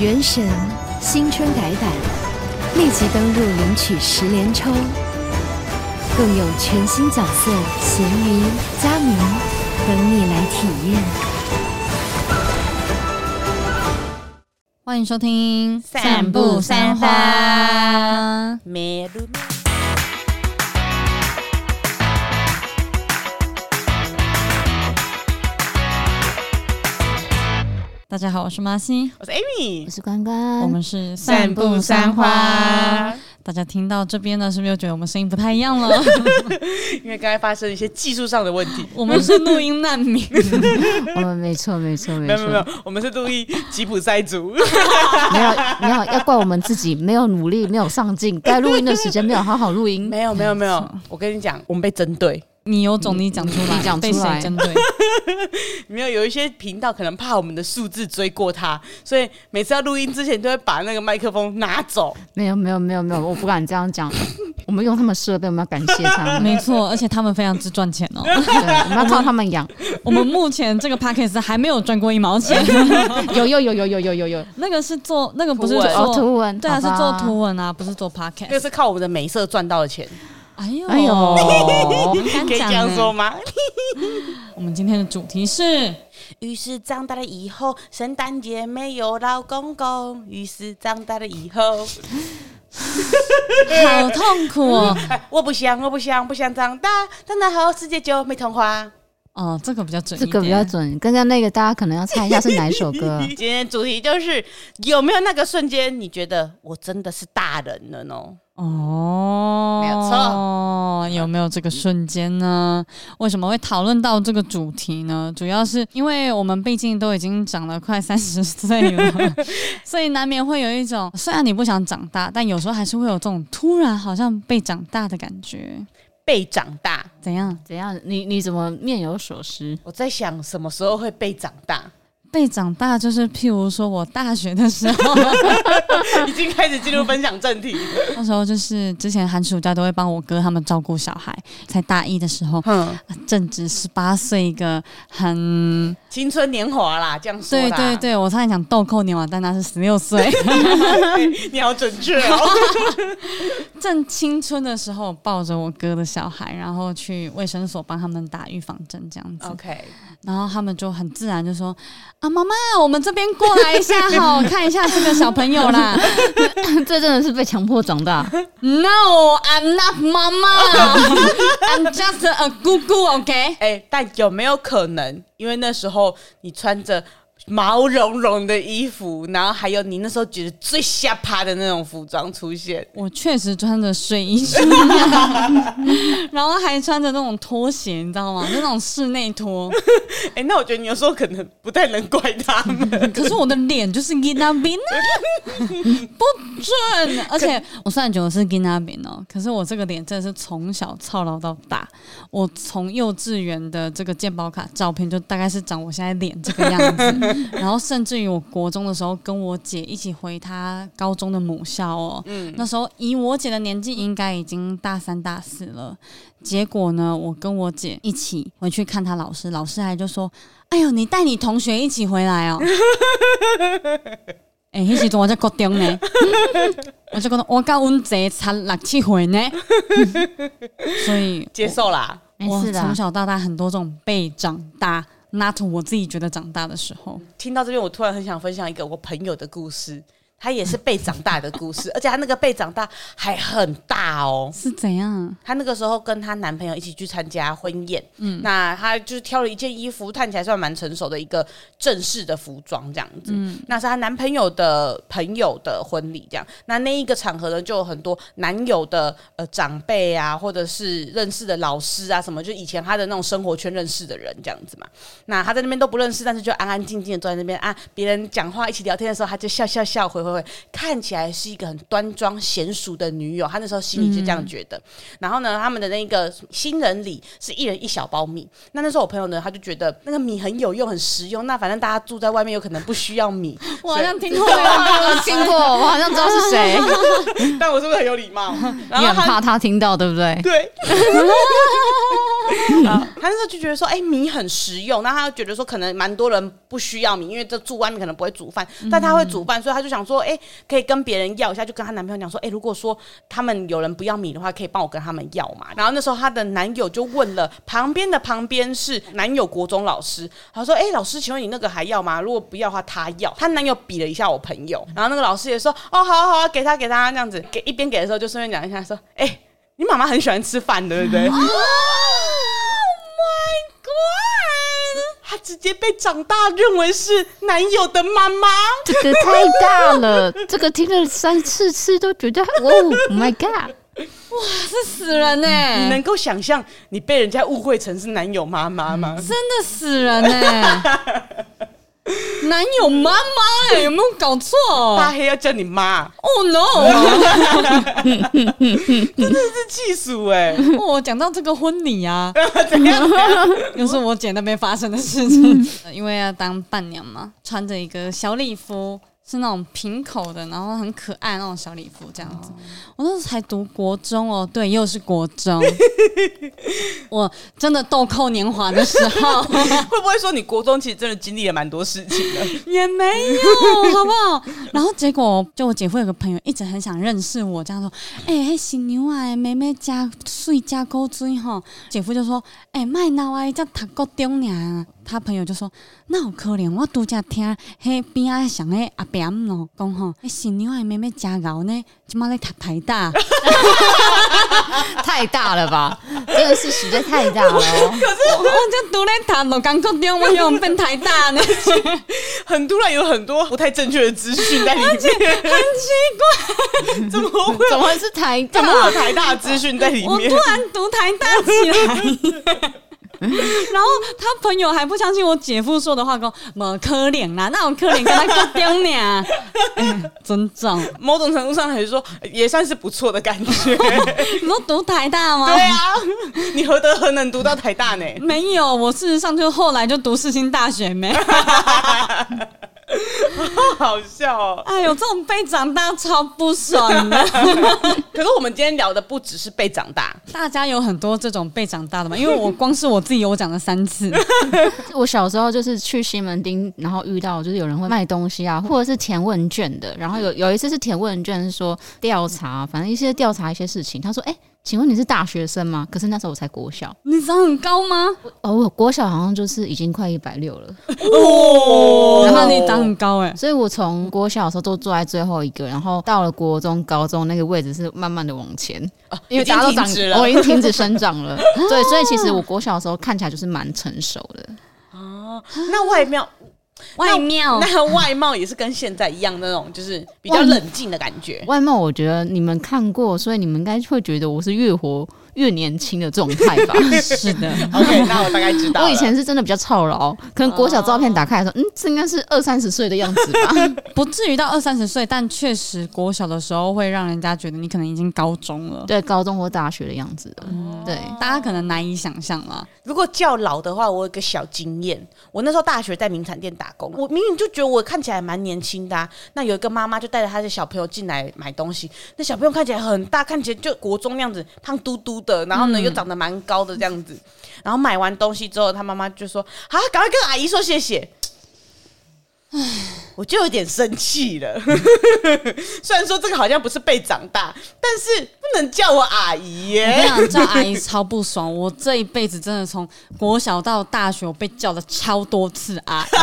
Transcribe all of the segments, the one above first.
原神新春改版，立即登录领取十连抽，更有全新角色咸鱼、佳明等你来体验。欢迎收听《散步三花》。大家好，我是马西，我是 Amy，我是关关，我们是散步三花。大家听到这边呢，是不是又觉得我们声音不太一样了？因为刚才发生一些技术上的问题。我们是录音难民。我 们没错，没错，没错。没有，没有，我们是录音吉普赛族。没有，没有，要怪我们自己没有努力，没有上进，该录音的时间没有好好录音。没有，没有，没有。我跟你讲，我们被针对。你有种，你讲出来，你讲被谁针对？没有，有一些频道可能怕我们的数字追过他，所以每次要录音之前都会把那个麦克风拿走。没有，没有，没有，没有，我不敢这样讲。我们用他们设备，我们要感谢他们。没错，而且他们非常之赚钱哦。对，我们要靠他们养。我们目前这个 Podcast 还没有赚过一毛钱。有，有，有，有，有，有，有，有。那个是做，那个不是做图文，对啊，是做图文啊，不是做 Podcast。那个是靠我们的美色赚到的钱。哎呦，哎呦，可以这样说吗？我们今天的主题是：于是长大了以后，圣诞节没有老公公。于是长大了以后，好痛苦哦！我不想，我不想，不想长大，长大后世界就没童话。哦，这个比较准，这个比较准。刚刚那个大家可能要猜一下是哪一首歌？今天主题就是有没有那个瞬间，你觉得我真的是大人了呢？哦，没有错，有没有这个瞬间呢？为什么会讨论到这个主题呢？主要是因为我们毕竟都已经长了快三十岁了，所以难免会有一种，虽然你不想长大，但有时候还是会有这种突然好像被长大的感觉。被长大怎样？怎样？你你怎么面有所思？我在想什么时候会被长大？被长大就是，譬如说我大学的时候，已经开始进入分享正题。那时候就是之前寒暑假都会帮我哥他们照顾小孩，才大一的时候，嗯，正值十八岁，一个很青春年华啦，这样说。对对对，我差点讲豆蔻年华，但那是十六岁。你好准确哦。正青春的时候，抱着我哥的小孩，然后去卫生所帮他们打预防针，这样子。OK。然后他们就很自然就说：“啊，妈妈，我们这边过来一下 好，看一下这个小朋友啦。”这真的是被强迫长大。No，I'm not 妈妈，I'm just a 姑姑，OK？哎，但有没有可能，因为那时候你穿着毛茸茸的衣服，然后还有你那时候觉得最吓趴的那种服装出现。我确实穿着睡衣，然后还穿着那种拖鞋，你知道吗？那种室内拖。哎、欸，那我觉得你有时候可能不太能怪他们。可是我的脸就是吉娜比娜，不准。而且我虽然觉得我是吉娜比哦，可是我这个脸真的是从小操劳到大。我从幼稚园的这个健保卡照片，就大概是长我现在脸这个样子。然后甚至于我国中的时候，跟我姐一起回她高中的母校哦。嗯，那时候以我姐的年纪，应该已经大三大四了。结果呢，我跟我姐一起回去看她老师，老师还就说：“哎呦，你带你同学一起回来哦。”哎，那时阵我在高中呢，我就觉得我跟阮姐差六七岁呢，所以接受啦。我从小到大很多这种被长大。那从我自己觉得长大的时候，听到这边，我突然很想分享一个我朋友的故事。她也是被长大的故事，而且她那个被长大还很大哦。是怎样？她那个时候跟她男朋友一起去参加婚宴，嗯，那她就是挑了一件衣服，看起来算蛮成熟的一个正式的服装这样子。嗯，那是她男朋友的朋友的婚礼，这样。那那一个场合呢，就有很多男友的呃长辈啊，或者是认识的老师啊，什么就以前她的那种生活圈认识的人这样子嘛。那她在那边都不认识，但是就安安静静的坐在那边啊，别人讲话一起聊天的时候，她就笑笑笑回回。看起来是一个很端庄娴熟的女友，她那时候心里就这样觉得。嗯、然后呢，他们的那个新人礼是一人一小包米。那那时候我朋友呢，他就觉得那个米很有用，很实用。那反正大家住在外面，有可能不需要米。我好像听过，我听过，我好像知道是谁。但我是不是很有礼貌？你很怕他听到，对不对？对。他那时候就觉得说，哎、欸，米很实用。那他觉得说，可能蛮多人不需要米，因为这住外面可能不会煮饭，但他会煮饭，所以他就想说，哎、欸，可以跟别人要一下，就跟他男朋友讲说，哎、欸，如果说他们有人不要米的话，可以帮我跟他们要嘛。然后那时候他的男友就问了旁边的旁边是男友国中老师，他说，哎、欸，老师，请问你那个还要吗？如果不要的话，他要。他男友比了一下我朋友，然后那个老师也说，哦，好啊好啊，给他给他这样子，给一边给的时候就顺便讲一下说，哎、欸。你妈妈很喜欢吃饭，对不对？Oh my god！她直接被长大认为是男友的妈妈，这个太大了，这个听了三四次都觉得，Oh my god！哇，是死人呢、欸！你能够想象你被人家误会成是男友妈妈吗？真的死人呢、欸！男友妈妈哎，有没有搞错？大黑要叫你妈？Oh no！真的是气死哎！我讲到这个婚礼啊，怎样？又是我姐那边发生的事情，因为要当伴娘嘛，穿着一个小礼服。是那种平口的，然后很可爱那种小礼服，这样子。我那时候才读国中哦，对，又是国中。我真的豆蔻年华的时候，会不会说你国中其实真的经历了蛮多事情的？也没有，好不好？然后结果，就我姐夫有个朋友一直很想认识我，这样说：“哎、欸，新娘啊，妹妹加水加高追哈。”姐夫就说：“哎、欸，麦闹啊，这读高中呢。”他朋友就说：“那有可怜，我拄则听迄边啊上个阿扁咯讲吼，迄新娘的妹妹真牛呢，即马咧读台大，太大了吧？真的是实在太大了。可是我就读咧读农工高中，我以为我们变台大呢，很突然有很多不太正确的资讯在里面，很奇怪，怎么会？怎么是台大？怎么有台大资讯在里面？我突然读台大起来。” 然后他朋友还不相信我姐夫说的话，说么可怜啦，那种可怜跟他哥丢脸，真脏，某种程度上来说也算是不错的感觉。你说读台大吗？对啊，你何德何能读到台大呢？没有，我事实上就后来就读世新大学没。好笑哦！哎呦，这种被长大超不爽的。可是我们今天聊的不只是被长大，大家有很多这种被长大的嘛。因为我光是我自己，我讲了三次。我小时候就是去西门町，然后遇到就是有人会卖东西啊，或者是填问卷的。然后有有一次是填问卷，是说调查，反正一些调查一些事情。他说：“哎、欸。”请问你是大学生吗？可是那时候我才国小。你长很高吗？哦，我国小好像就是已经快一百六了。哦，然后你长很高哎，所以我从国小的时候都坐在最后一个，然后到了国中、高中那个位置是慢慢的往前，啊、因为大家都长直了，我已经停止生长了。对，所以其实我国小的时候看起来就是蛮成熟的。哦，那外貌。外貌，那外貌也是跟现在一样那种，就是比较冷静的感觉。外貌，我觉得你们看过，所以你们应该会觉得我是越活越年轻的这种态吧？是的，OK，那我大概知道。我以前是真的比较操劳，可能国小照片打开来说，嗯，这应该是二三十岁的样子吧？不至于到二三十岁，但确实国小的时候会让人家觉得你可能已经高中了，对，高中或大学的样子的。对，大家可能难以想象了。如果较老的话，我有个小经验，我那时候大学在名产店打工，我明明就觉得我看起来蛮年轻的啊。那有一个妈妈就带着她的小朋友进来买东西，那小朋友看起来很大，看起来就国中那样子，胖嘟嘟的，然后呢又长得蛮高的这样子。然后买完东西之后，他妈妈就说：“啊，赶快跟阿姨说谢谢。”唉。我就有点生气了，虽然说这个好像不是被长大，但是不能叫我阿姨耶。我跟你讲，叫阿姨超不爽。我这一辈子真的从国小到大学，我被叫了超多次阿姨，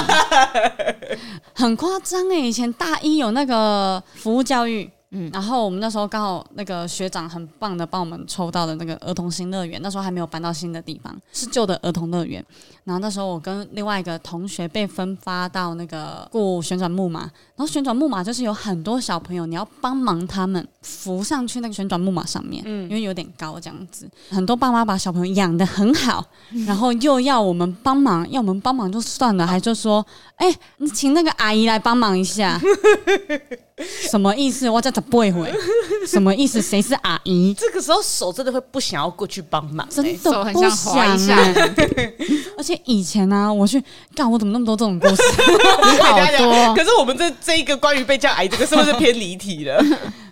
很夸张哎。以前大一有那个服务教育。嗯，然后我们那时候刚好那个学长很棒的帮我们抽到的那个儿童新乐园，那时候还没有搬到新的地方，是旧的儿童乐园。然后那时候我跟另外一个同学被分发到那个过旋转木马，然后旋转木马就是有很多小朋友，你要帮忙他们扶上去那个旋转木马上面，嗯，因为有点高这样子。很多爸妈把小朋友养的很好，然后又要我们帮忙，要我们帮忙就算了，还就说，哎，你请那个阿姨来帮忙一下。什么意思？我叫他不会回。什么意思？谁是阿姨？这个时候手真的会不想要过去帮忙，真的不想一下。而且以前呢、啊，我去干，我怎么那么多这种故事？好多。可是我们这这一个关于被叫阿姨这个是不是偏离题了？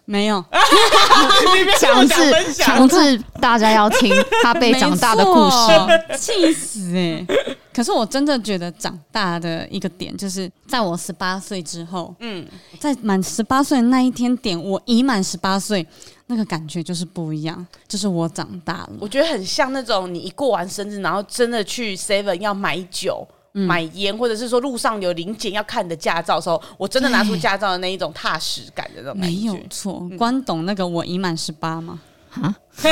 没有，强制强制大家要听他被长大的故事，气死哎、欸！可是我真的觉得长大的一个点，就是在我十八岁之后，嗯，在满十八岁那一天点，我已满十八岁，那个感觉就是不一样，就是我长大了。我觉得很像那种你一过完生日，然后真的去 Seven 要买酒。买烟，或者是说路上有临检要看你的驾照的时候，我真的拿出驾照的那一种踏实感的那种感觉。没有错，关董那个我已满十八吗？啊？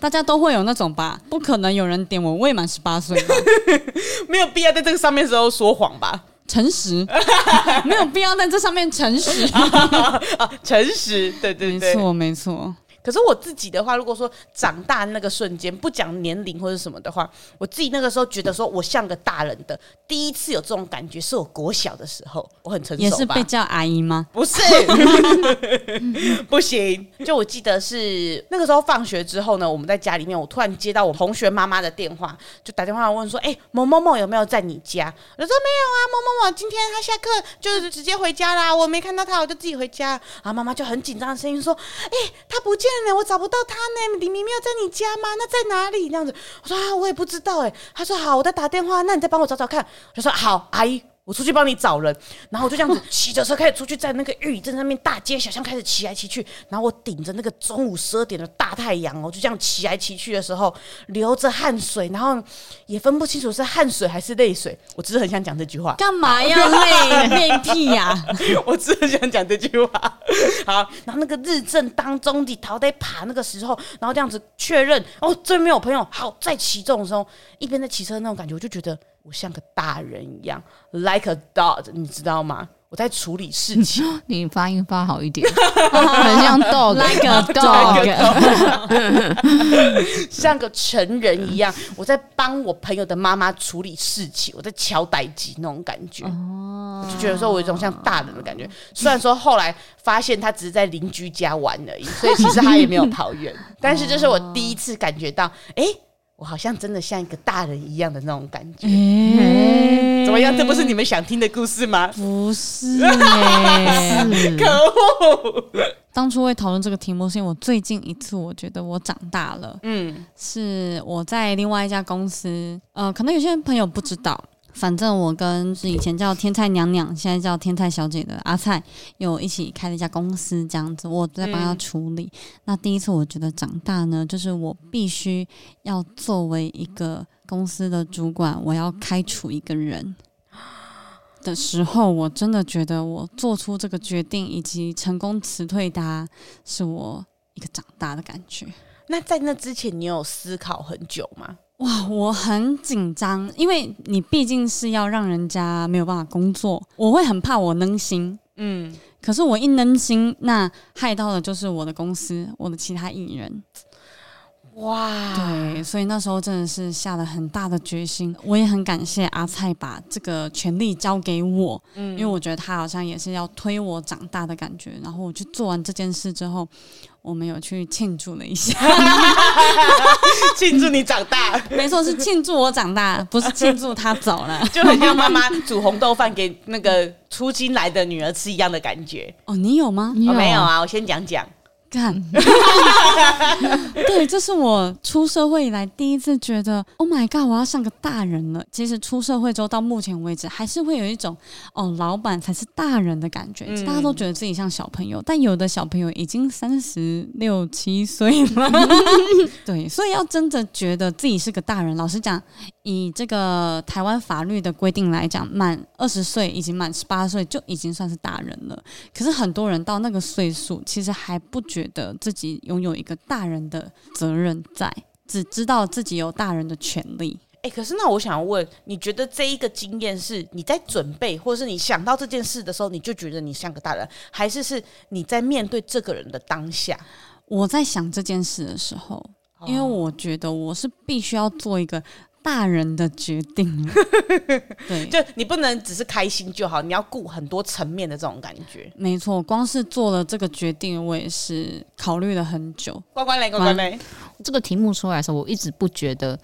大家都会有那种吧？不可能有人点我未满十八岁吧？没有必要在这个上面时候说谎吧？诚实，没有必要在这上面诚实。诚实，对对对，没错没错。可是我自己的话，如果说长大那个瞬间不讲年龄或者什么的话，我自己那个时候觉得说我像个大人的第一次有这种感觉，是我国小的时候，我很成熟吧？也是被叫阿姨吗？不是，不行。就我记得是那个时候放学之后呢，我们在家里面，我突然接到我同学妈妈的电话，就打电话问说：“哎、欸，某某某有没有在你家？”我说：“没有啊，某某某今天他下课就是直接回家啦，我没看到他，我就自己回家。”然后妈妈就很紧张的声音说：“哎、欸，他不见。”我找不到他呢，李明没有在你家吗？那在哪里？那样子，我说啊，我也不知道哎。他说好，我在打电话，那你再帮我找找看。我说好，阿姨。我出去帮你找人，然后我就这样子 骑着车开始出去，在那个玉里镇上面大街小巷开始骑来骑去，然后我顶着那个中午十二点的大太阳哦，就这样骑来骑去的时候，流着汗水，然后也分不清楚是汗水还是泪水。我只是很想讲这句话，干嘛要泪泪屁呀、啊？我只是想讲这句话。好，然后那个日正当中的逃得爬那个时候，然后这样子确认哦，这边没有朋友。好，在骑这种时候，一边在骑车那种感觉，我就觉得。我像个大人一样，like a dog，你知道吗？我在处理事情。你发音发好一点，很像 dog，like a dog，像个成人一样。我在帮我朋友的妈妈处理事情，我在敲代机那种感觉。哦，我就觉得说我有一种像大人的感觉。虽然说后来发现他只是在邻居家玩而已，所以其实他也没有跑远。但是这是我第一次感觉到，哎、欸。我好像真的像一个大人一样的那种感觉，欸、怎么样？这不是你们想听的故事吗？不是，欸，可恶！当初会讨论这个题目，是因为我最近一次我觉得我长大了。嗯，是我在另外一家公司，呃，可能有些朋友不知道。反正我跟是以前叫天菜娘娘，现在叫天菜小姐的阿菜，有一起开了一家公司，这样子，我在帮她处理。嗯、那第一次我觉得长大呢，就是我必须要作为一个公司的主管，我要开除一个人的时候，我真的觉得我做出这个决定以及成功辞退他，是我一个长大的感觉。那在那之前，你有思考很久吗？哇，我很紧张，因为你毕竟是要让人家没有办法工作，我会很怕我能心。嗯，可是我一能心，那害到的就是我的公司，我的其他艺人。哇，对，所以那时候真的是下了很大的决心。我也很感谢阿蔡把这个权利交给我，嗯，因为我觉得他好像也是要推我长大的感觉。然后我去做完这件事之后，我们有去庆祝了一下，庆祝你长大，没错，是庆祝我长大，不是庆祝他走了，就很像妈妈煮红豆饭给那个初经来的女儿吃一样的感觉。哦，你有吗？我、哦、没有啊，我先讲讲。干，对，这是我出社会以来第一次觉得，Oh my god，我要像个大人了。其实出社会之后到目前为止，还是会有一种哦，老板才是大人的感觉。大家都觉得自己像小朋友，但有的小朋友已经三十六七岁了。对，所以要真的觉得自己是个大人，老实讲，以这个台湾法律的规定来讲，满二十岁以及满十八岁就已经算是大人了。可是很多人到那个岁数，其实还不觉。得自己拥有一个大人的责任在，只知道自己有大人的权利。哎、欸，可是那我想问，你觉得这一个经验是你在准备，或者是你想到这件事的时候，你就觉得你像个大人，还是是你在面对这个人的当下？我在想这件事的时候，因为我觉得我是必须要做一个。大人的决定，对，就你不能只是开心就好，你要顾很多层面的这种感觉。没错，光是做了这个决定，我也是考虑了很久。乖乖嘞，乖乖嘞，这个题目出来的时候，我一直不觉得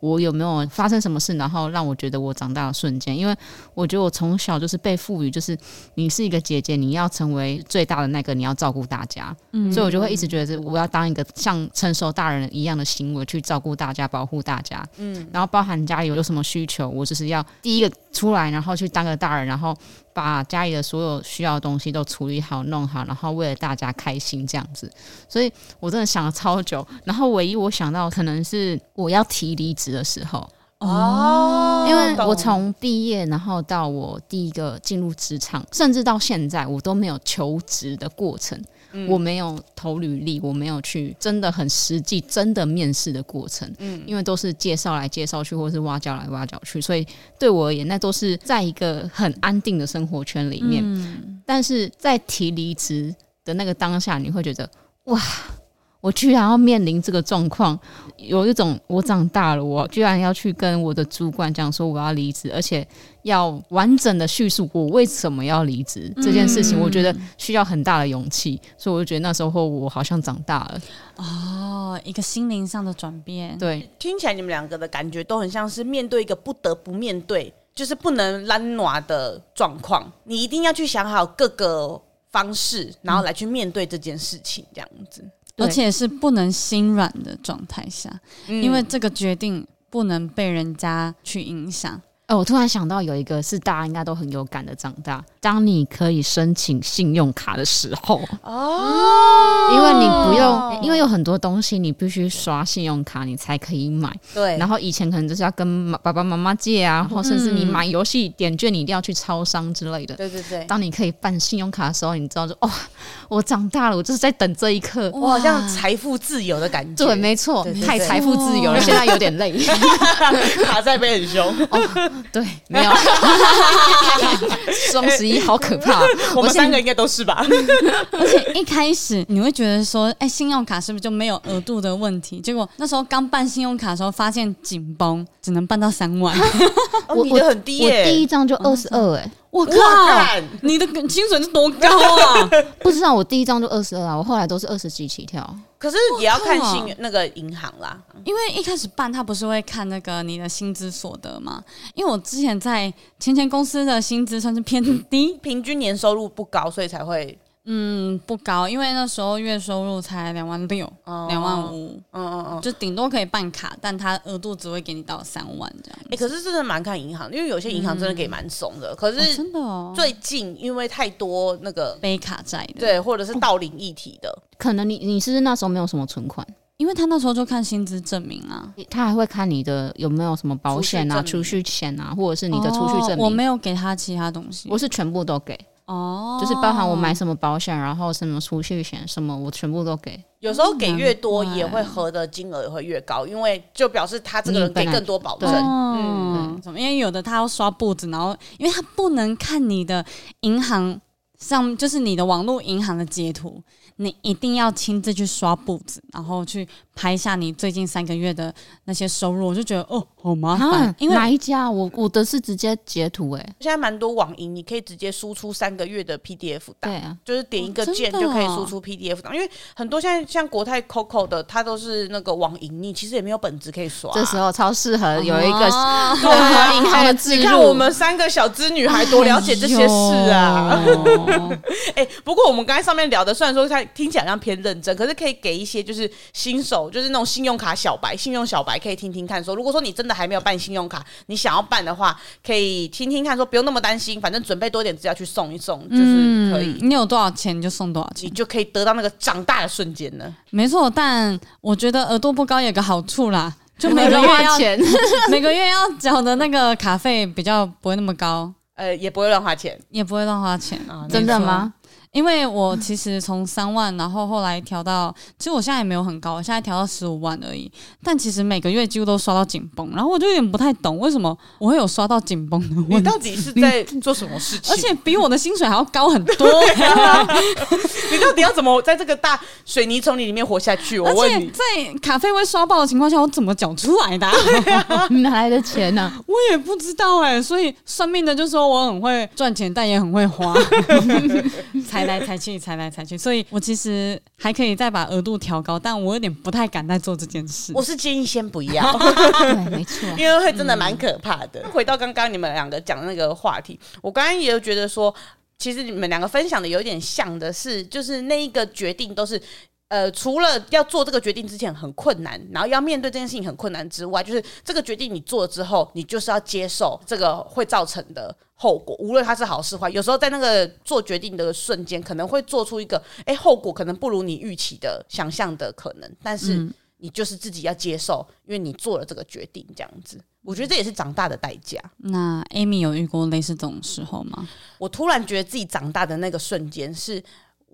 我有没有发生什么事，然后让我觉得我长大的瞬间。因为我觉得我从小就是被赋予，就是你是一个姐姐，你要成为最大的那个，你要照顾大家。嗯，所以我就会一直觉得，我要当一个像成熟大人一样的行为去照顾大家，保护大家。嗯，然后包含家里有什么需求，我就是要第一个出来，然后去当个大人，然后把家里的所有需要的东西都处理好、弄好，然后为了大家开心这样子。所以我真的想了超久，然后唯一我想到可能是我要提离职的时候哦，因为我从毕业，然后到我第一个进入职场，甚至到现在，我都没有求职的过程，嗯、我没有投履历，我没有去真的很实际真的面试的过程，嗯，因为都是介绍来介绍去，或是挖角来挖角去，所以对我而言，那都是在一个很安定的生活圈里面。嗯、但是在提离职的那个当下，你会觉得哇。我居然要面临这个状况，有一种我长大了，我居然要去跟我的主管讲说我要离职，而且要完整的叙述我为什么要离职这件事情，我觉得需要很大的勇气，所以我就觉得那时候我好像长大了。哦，一个心灵上的转变。对，听起来你们两个的感觉都很像是面对一个不得不面对，就是不能懒惰的状况，你一定要去想好各个方式，然后来去面对这件事情，这样子。而且是不能心软的状态下，嗯、因为这个决定不能被人家去影响。哦，我突然想到有一个是大家应该都很有感的长大。当你可以申请信用卡的时候，哦，因为你不用，因为有很多东西你必须刷信用卡你才可以买。对。然后以前可能就是要跟爸爸妈妈借啊，或甚至你买游戏点券，你一定要去超商之类的。对对对。当你可以办信用卡的时候，你知道就哦，我长大了，我就是在等这一刻，我好像财富自由的感觉。对，没错，太财富自由了，现在有点累，卡在背很凶。哦，对，没有。双十一。好可怕！我们三个应该都是吧。而且一开始你会觉得说，哎、欸，信用卡是不是就没有额度的问题？结果那时候刚办信用卡的时候，发现紧绷，只能办到三万。哦，你的很低耶，我第一张就二十二哎。我靠！你的薪水是多高啊？不知道，我第一张就二十二啊，我后来都是二十几起跳。可是也要看新那个银行啦，因为一开始办他不是会看那个你的薪资所得吗？因为我之前在前前公司的薪资算是偏低，平均年收入不高，所以才会。嗯，不高，因为那时候月收入才两万六，两万五，嗯嗯嗯，就顶多可以办卡，但他额度只会给你到三万这样。哎、欸，可是真的蛮看银行，因为有些银行真的给蛮松的。嗯、可是真的，最近因为太多那个背卡债的，对，或者是盗领一体的，可能你你是不是那时候没有什么存款？因为他那时候就看薪资证明啊，他还会看你的有没有什么保险啊、储蓄险啊，或者是你的储蓄证明。哦、我没有给他其他东西，我是全部都给。哦，就是包含我买什么保险，然后什么储蓄险什么，我全部都给。有时候给越多，也会合的金额也会越高，因为就表示他这个人给更多保证。嗯，因为有的他要刷步子，然后因为他不能看你的银行上，就是你的网络银行的截图。你一定要亲自去刷步子，然后去拍下你最近三个月的那些收入，我就觉得哦，好麻烦。啊、因为哪一家？我我的是直接截图哎。现在蛮多网银，你可以直接输出三个月的 PDF 档，对啊，就是点一个键就可以输出 PDF 档。哦、因为很多现在像国泰 COCO 的，它都是那个网银，你其实也没有本子可以刷。这时候超适合有一个 银行的资料。你看我们三个小资女孩多了解这些事啊！哎，不过我们刚才上面聊的，虽然说它。听起来像偏认真，可是可以给一些就是新手，就是那种信用卡小白，信用小白可以听听看说。说如果说你真的还没有办信用卡，你想要办的话，可以听听看说，不用那么担心，反正准备多点资料去送一送，就是可以。你有多少钱你就送多少钱，你就可以得到那个长大的瞬间了。没错，但我觉得额度不高有个好处啦，就每个月要钱，每个月要缴的那个卡费比较不会那么高，呃，也不会乱花钱，也不会乱花钱啊，真的吗？因为我其实从三万，然后后来调到，其实我现在也没有很高，我现在调到十五万而已。但其实每个月几乎都刷到紧绷，然后我就有点不太懂，为什么我会有刷到紧绷的问题？你到底是在做什么事情？而且比我的薪水还要高很多。你到底要怎么在这个大水泥丛林里面活下去？我问你，在卡费会刷爆的情况下，我怎么缴出来的？哪来的钱呢？我也不知道哎。所以算命的就说我很会赚钱，但也很会花，才。踩来踩去，踩来踩去，所以我其实还可以再把额度调高，但我有点不太敢再做这件事。我是建议先不要，对，没错，因为会真的蛮可怕的。嗯、回到刚刚你们两个讲的那个话题，我刚刚也有觉得说，其实你们两个分享的有点像的是，就是那一个决定都是。呃，除了要做这个决定之前很困难，然后要面对这件事情很困难之外，就是这个决定你做了之后，你就是要接受这个会造成的后果，无论它是好是坏。有时候在那个做决定的瞬间，可能会做出一个，哎，后果可能不如你预期的想象的可能，但是你就是自己要接受，因为你做了这个决定，这样子，我觉得这也是长大的代价。那 Amy 有遇过类似这种时候吗？我突然觉得自己长大的那个瞬间是。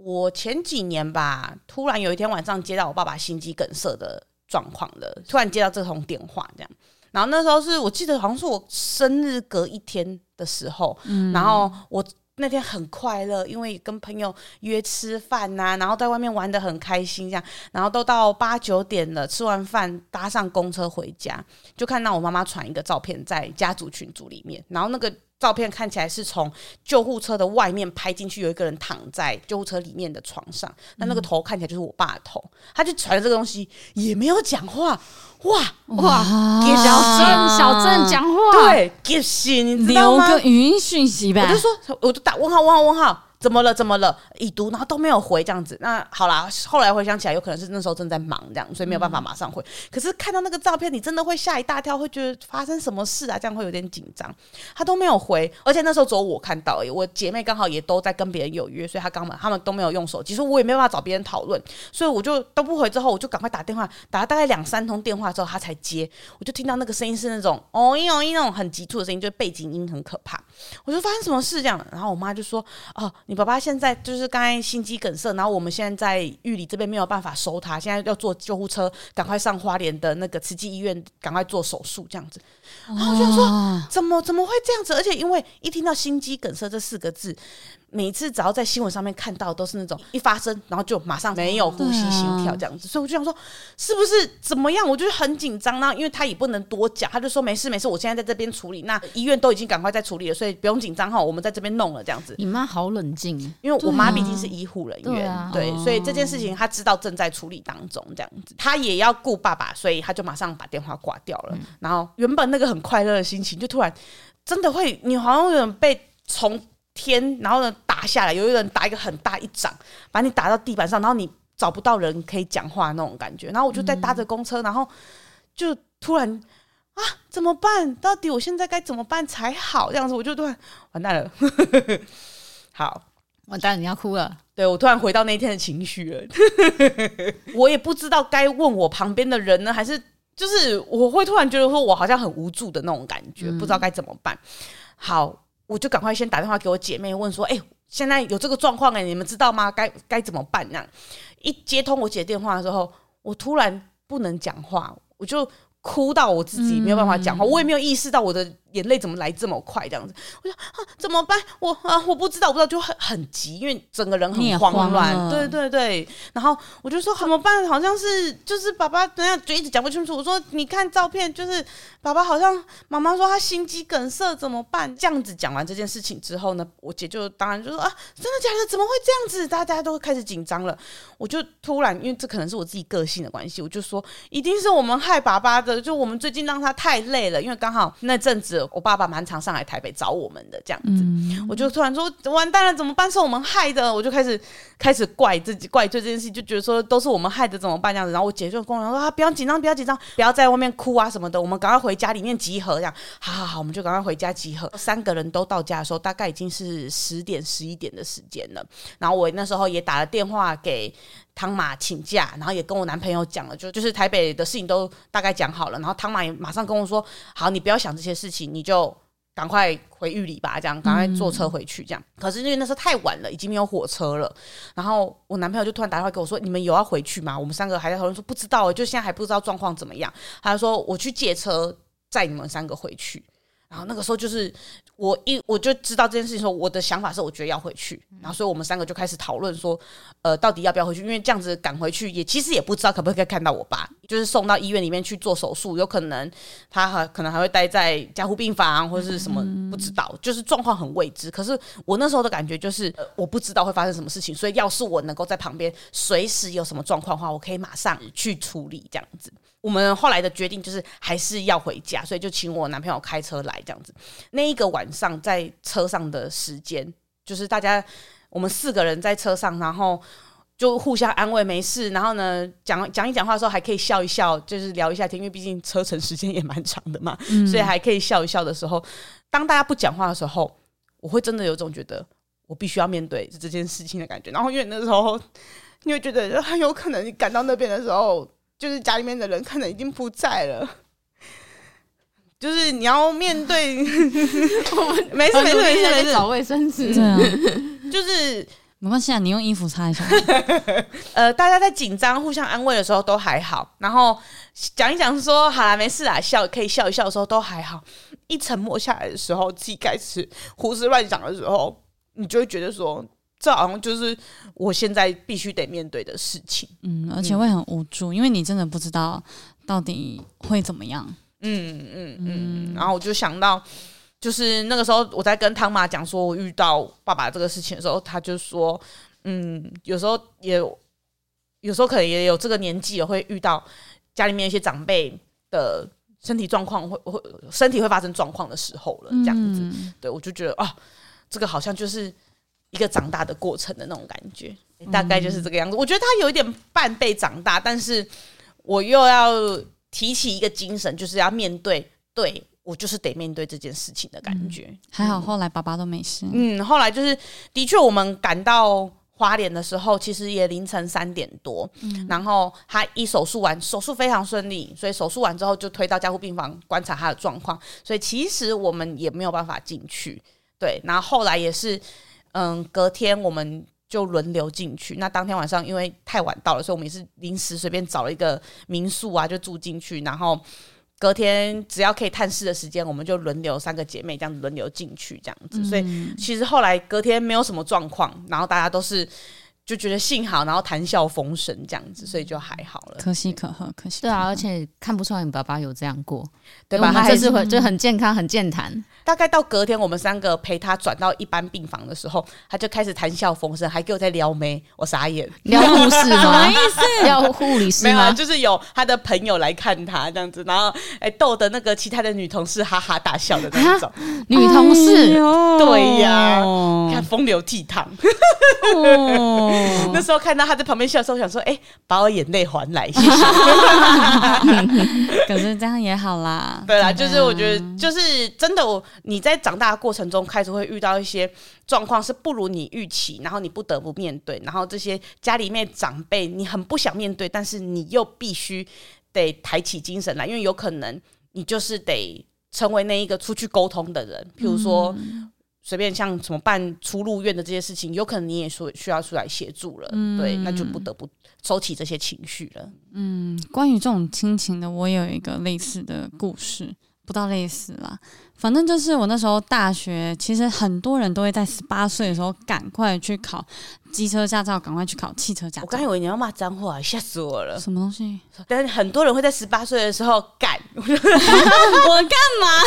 我前几年吧，突然有一天晚上接到我爸爸心肌梗塞的状况了，突然接到这通电话，这样，然后那时候是我记得好像是我生日隔一天的时候，嗯，然后我那天很快乐，因为跟朋友约吃饭呐、啊，然后在外面玩的很开心，这样，然后都到八九点了，吃完饭搭上公车回家，就看到我妈妈传一个照片在家族群组里面，然后那个。照片看起来是从救护车的外面拍进去，有一个人躺在救护车里面的床上，那、嗯、那个头看起来就是我爸的头，他就传了这个东西，也没有讲话，哇哇，小郑小郑讲话，对，给信，你知道吗？留个语音讯息吧，我就说，我就打问号问号问号。怎么了？怎么了？已读，然后都没有回这样子。那好啦，后来回想起来，有可能是那时候正在忙这样，所以没有办法马上回。嗯、可是看到那个照片，你真的会吓一大跳，会觉得发生什么事啊？这样会有点紧张。他都没有回，而且那时候只有我看到而已。我姐妹刚好也都在跟别人有约，所以她刚们他们都没有用手机，所以我也没有办法找别人讨论。所以我就都不回，之后我就赶快打电话，打了大概两三通电话之后，他才接。我就听到那个声音是那种哦咦哦咦那种很急促的声音，就是背景音很可怕。我就发生什么事这样，然后我妈就说：“哦，你爸爸现在。”就是刚才心肌梗塞，然后我们现在在玉里这边没有办法收他，现在要坐救护车，赶快上花莲的那个慈济医院，赶快做手术这样子。然后我就说，怎么怎么会这样子？而且因为一听到心肌梗塞这四个字。每次只要在新闻上面看到，都是那种一发生，然后就马上没有呼吸、心跳这样子，所以我就想说，是不是怎么样？我就很紧张。然后因为他也不能多讲，他就说没事没事，我现在在这边处理。那医院都已经赶快在处理了，所以不用紧张哈，我们在这边弄了这样子。你妈好冷静，因为我妈毕竟是医护人员，对，所以这件事情她知道正在处理当中这样子，她也要顾爸爸，所以她就马上把电话挂掉了。然后原本那个很快乐的心情，就突然真的会，你好像有点被从。天，然后呢，打下来，有一个人打一个很大一掌，把你打到地板上，然后你找不到人可以讲话那种感觉。然后我就在搭着公车，然后就突然啊，怎么办？到底我现在该怎么办才好？这样子我就突然完蛋了。好，完蛋，你要哭了。对，我突然回到那一天的情绪了。我也不知道该问我旁边的人呢，还是就是我会突然觉得说我好像很无助的那种感觉，嗯、不知道该怎么办。好。我就赶快先打电话给我姐妹问说：“哎、欸，现在有这个状况哎，你们知道吗？该该怎么办？”那样一接通我姐电话的时候，我突然不能讲话，我就哭到我自己没有办法讲话，我也没有意识到我的。眼泪怎么来这么快？这样子，我说啊，怎么办？我啊，我不知道，我不知道，就很很急，因为整个人很慌乱。对对对，然后我就说怎么办？好像是就是爸爸等下就一直讲不清楚。我说你看照片，就是爸爸好像妈妈说他心肌梗塞，怎么办？这样子讲完这件事情之后呢，我姐就当然就说啊，真的假的？怎么会这样子？大家都开始紧张了。我就突然，因为这可能是我自己个性的关系，我就说一定是我们害爸爸的，就我们最近让他太累了，因为刚好那阵子。我爸爸蛮常上来台北找我们的，这样子，嗯、我就突然说完蛋了，怎么办？是我们害的，我就开始开始怪自己，怪罪这件事，就觉得说都是我们害的，怎么办？这样子，然后我姐就跟我讲说啊，不要紧张，不要紧张，不要在外面哭啊什么的，我们赶快回家里面集合，这样，好好好，我们就赶快回家集合。三个人都到家的时候，大概已经是十点十一点的时间了。然后我那时候也打了电话给汤马请假，然后也跟我男朋友讲了，就就是台北的事情都大概讲好了。然后汤马也马上跟我说，好，你不要想这些事情，你就。赶快回玉里吧，这样赶快坐车回去，这样。嗯、可是因为那时候太晚了，已经没有火车了。然后我男朋友就突然打电话给我说：“你们有要回去吗？”我们三个还在讨论说：“不知道，就现在还不知道状况怎么样。”他就说：“我去借车载你们三个回去。”然后那个时候就是我一我就知道这件事情的时候，我的想法是我觉得要回去，然后所以我们三个就开始讨论说，呃，到底要不要回去？因为这样子赶回去也其实也不知道可不可以看到我爸，就是送到医院里面去做手术，有可能他还可能还会待在加护病房或者是什么不知道，就是状况很未知。可是我那时候的感觉就是，呃，我不知道会发生什么事情，所以要是我能够在旁边随时有什么状况的话，我可以马上去处理这样子。我们后来的决定就是还是要回家，所以就请我男朋友开车来这样子。那一个晚上在车上的时间，就是大家我们四个人在车上，然后就互相安慰没事，然后呢讲讲一讲话的时候还可以笑一笑，就是聊一下天，因为毕竟车程时间也蛮长的嘛，嗯、所以还可以笑一笑的时候，当大家不讲话的时候，我会真的有种觉得我必须要面对这件事情的感觉。然后因为那时候，你会觉得很有可能你赶到那边的时候。就是家里面的人可能已经不在了，就是你要面对，没事没事没事没事，找卫生纸，对啊，就是没关系啊，你用衣服擦一下。呃，大家在紧张、互相安慰的时候都还好，然后讲一讲说好啦，没事啦，笑可以笑一笑的时候都还好。一沉默下来的时候，自己开始胡思乱想的时候，你就会觉得说。这好像就是我现在必须得面对的事情，嗯，而且会很无助，嗯、因为你真的不知道到底会怎么样，嗯嗯嗯。然后我就想到，就是那个时候我在跟汤妈讲说我遇到爸爸这个事情的时候，他就说，嗯，有时候也有时候可能也有这个年纪也，会遇到家里面一些长辈的身体状况会会身体会发生状况的时候了，这样子，嗯、对我就觉得啊，这个好像就是。一个长大的过程的那种感觉，大概就是这个样子。我觉得他有一点半被长大，但是我又要提起一个精神，就是要面对，对我就是得面对这件事情的感觉。嗯、还好后来爸爸都没事。嗯，后来就是的确，我们赶到花莲的时候，其实也凌晨三点多。嗯，然后他一手术完，手术非常顺利，所以手术完之后就推到加护病房观察他的状况。所以其实我们也没有办法进去。对，然后后来也是。嗯，隔天我们就轮流进去。那当天晚上因为太晚到了，所以我们也是临时随便找了一个民宿啊，就住进去。然后隔天只要可以探视的时间，我们就轮流三个姐妹这样子轮流进去，这样子。所以其实后来隔天没有什么状况，然后大家都是。就觉得幸好，然后谈笑风生这样子，所以就还好了。可喜可贺，可喜。对啊，而且看不出来你爸爸有这样过，对吧？他这次就很健康，很健谈。大概到隔天，我们三个陪他转到一般病房的时候，他就开始谈笑风生，还给我在撩妹，我傻眼。撩护士吗？什么意思？撩护理师吗？没有啊，就是有他的朋友来看他这样子，然后哎逗得那个其他的女同事哈哈大笑的那种。女同事，对呀，看风流倜傥。那时候看到他在旁边笑的时候，想说：“哎、欸，把我眼泪还来，谢谢。”可是这样也好啦。对啦，就是我觉得，就是真的，我你在长大的过程中，开始会遇到一些状况是不如你预期，然后你不得不面对，然后这些家里面长辈，你很不想面对，但是你又必须得抬起精神来，因为有可能你就是得成为那一个出去沟通的人，譬如说。嗯随便像什么办出入院的这些事情，有可能你也说需要出来协助了，嗯、对，那就不得不收起这些情绪了。嗯，关于这种亲情的，我有一个类似的故事，不到类似啦。反正就是我那时候大学，其实很多人都会在十八岁的时候赶快去考机车驾照，赶快去考汽车驾照。我刚以为你要骂脏话，吓死我了！什么东西？但是很多人会在十八岁的时候干，我干嘛？